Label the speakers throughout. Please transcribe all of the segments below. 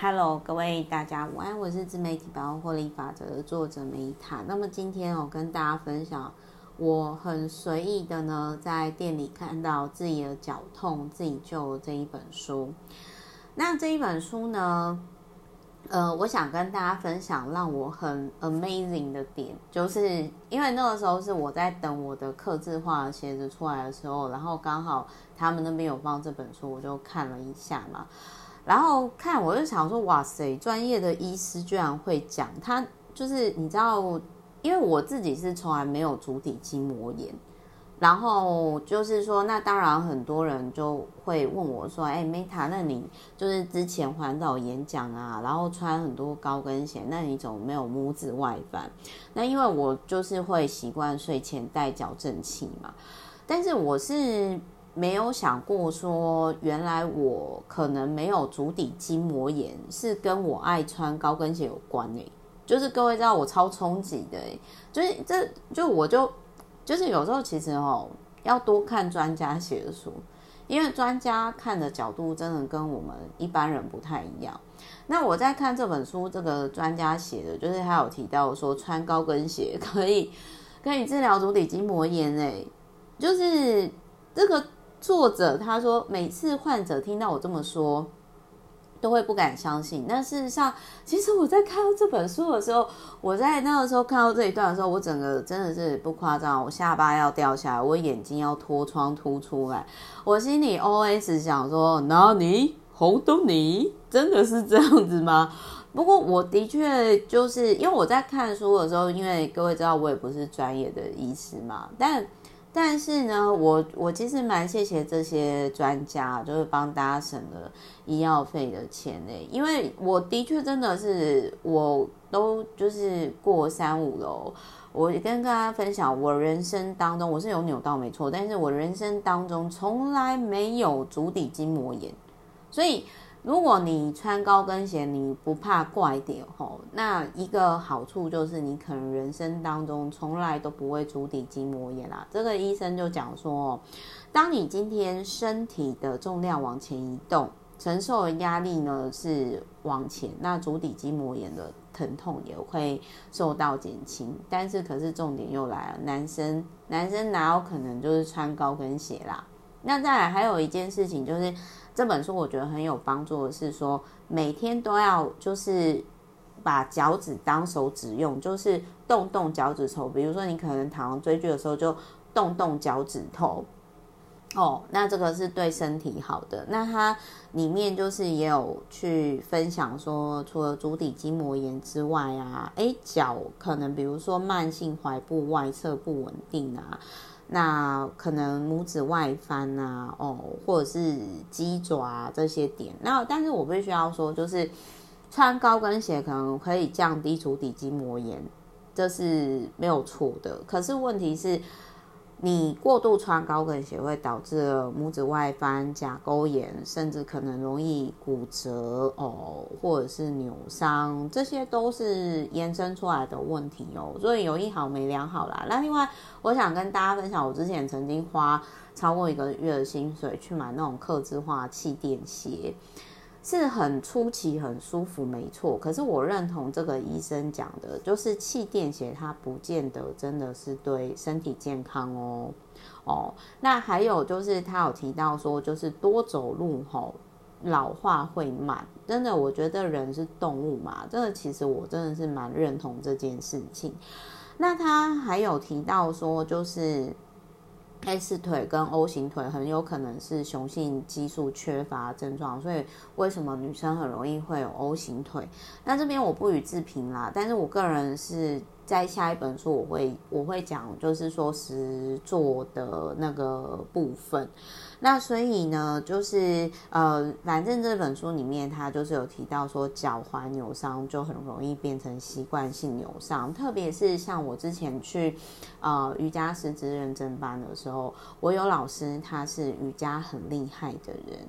Speaker 1: Hello，各位大家午安，我是自媒体百万获利法则的作者梅塔。那么今天我跟大家分享，我很随意的呢，在店里看到自己的脚痛自己救这一本书。那这一本书呢，呃，我想跟大家分享让我很 amazing 的点，就是因为那个时候是我在等我的刻字化的鞋子出来的时候，然后刚好他们那边有放这本书，我就看了一下嘛。然后看我就想说，哇塞，专业的医师居然会讲，他就是你知道，因为我自己是从来没有足底筋膜炎，然后就是说，那当然很多人就会问我说，哎，Meta，那你就是之前环岛演讲啊，然后穿很多高跟鞋，那你怎么没有拇指外翻？那因为我就是会习惯睡前戴矫正器嘛，但是我是。没有想过说，原来我可能没有足底筋膜炎，是跟我爱穿高跟鞋有关诶。就是各位知道我超冲击的，就是这就我就就是有时候其实哦，要多看专家写的书，因为专家看的角度真的跟我们一般人不太一样。那我在看这本书，这个专家写的，就是他有提到说穿高跟鞋可以可以治疗足底筋膜炎诶，就是这个。作者他说，每次患者听到我这么说，都会不敢相信。但事实上，其实我在看到这本书的时候，我在那个时候看到这一段的时候，我整个真的是不夸张，我下巴要掉下来，我眼睛要脱窗凸出来，我心里 OS 想说：那你红豆泥真的是这样子吗？不过我的确就是因为我在看书的时候，因为各位知道我也不是专业的医师嘛，但。但是呢，我我其实蛮谢谢这些专家，就是帮大家省了医药费的钱呢。因为我的确真的是，我都就是过三五楼，我跟大家分享，我人生当中我是有扭到没错，但是我人生当中从来没有足底筋膜炎，所以。如果你穿高跟鞋，你不怕怪点吼，那一个好处就是你可能人生当中从来都不会足底筋膜炎啦。这个医生就讲说，当你今天身体的重量往前移动，承受的压力呢是往前，那足底筋膜炎的疼痛也会受到减轻。但是可是重点又来了，男生男生哪有可能就是穿高跟鞋啦？那再来还有一件事情就是。这本书我觉得很有帮助的是说，每天都要就是把脚趾当手指用，就是动动脚趾头。比如说你可能躺追剧的时候就动动脚趾头，哦，那这个是对身体好的。那它里面就是也有去分享说，除了足底筋膜炎之外啊，诶，脚可能比如说慢性踝部外侧不稳定啊。那可能拇指外翻啊，哦，或者是鸡爪这些点。那但是我必须要说，就是穿高跟鞋可能可以降低足底筋膜炎，这是没有错的。可是问题是。你过度穿高跟鞋会导致拇指外翻、甲沟炎，甚至可能容易骨折哦，或者是扭伤，这些都是延伸出来的问题哦。所以有一好没两好啦。那另外，我想跟大家分享，我之前曾经花超过一个月的薪水去买那种客制化气垫鞋。是很出奇、很舒服，没错。可是我认同这个医生讲的，就是气垫鞋它不见得真的是对身体健康哦。哦，那还有就是他有提到说，就是多走路吼，老化会慢。真的，我觉得人是动物嘛，这个其实我真的是蛮认同这件事情。那他还有提到说，就是。S 腿跟 O 型腿很有可能是雄性激素缺乏症状，所以为什么女生很容易会有 O 型腿？那这边我不予置评啦，但是我个人是。在下一本书我会我会讲，就是说实作的那个部分。那所以呢，就是呃，反正这本书里面它就是有提到说，脚踝扭伤就很容易变成习惯性扭伤，特别是像我之前去呃瑜伽师资认证班的时候，我有老师他是瑜伽很厉害的人，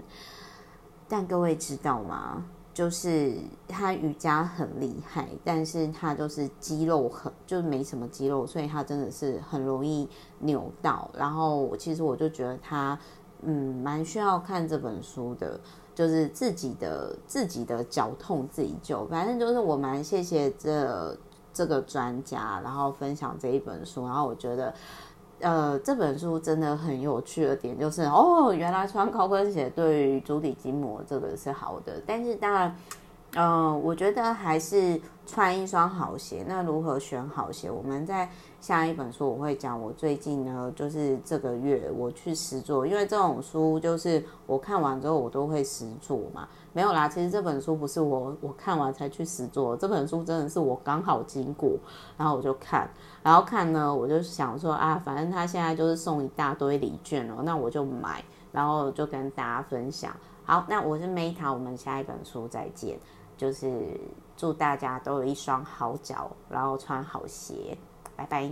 Speaker 1: 但各位知道吗？就是他瑜伽很厉害，但是他就是肌肉很，就没什么肌肉，所以他真的是很容易扭到。然后其实我就觉得他，嗯，蛮需要看这本书的。就是自己的自己的脚痛自己救。反正就是我蛮谢谢这这个专家，然后分享这一本书，然后我觉得。呃，这本书真的很有趣的点就是，哦，原来穿高跟鞋对于足底筋膜这个是好的。但是当然，呃，我觉得还是穿一双好鞋。那如何选好鞋？我们在下一本书我会讲。我最近呢，就是这个月我去实做，因为这种书就是我看完之后我都会实做嘛。没有啦，其实这本书不是我我看完才去实做，这本书真的是我刚好经过，然后我就看，然后看呢，我就想说啊，反正他现在就是送一大堆礼券哦，那我就买，然后就跟大家分享。好，那我是 Meta，我们下一本书再见，就是祝大家都有一双好脚，然后穿好鞋，拜拜。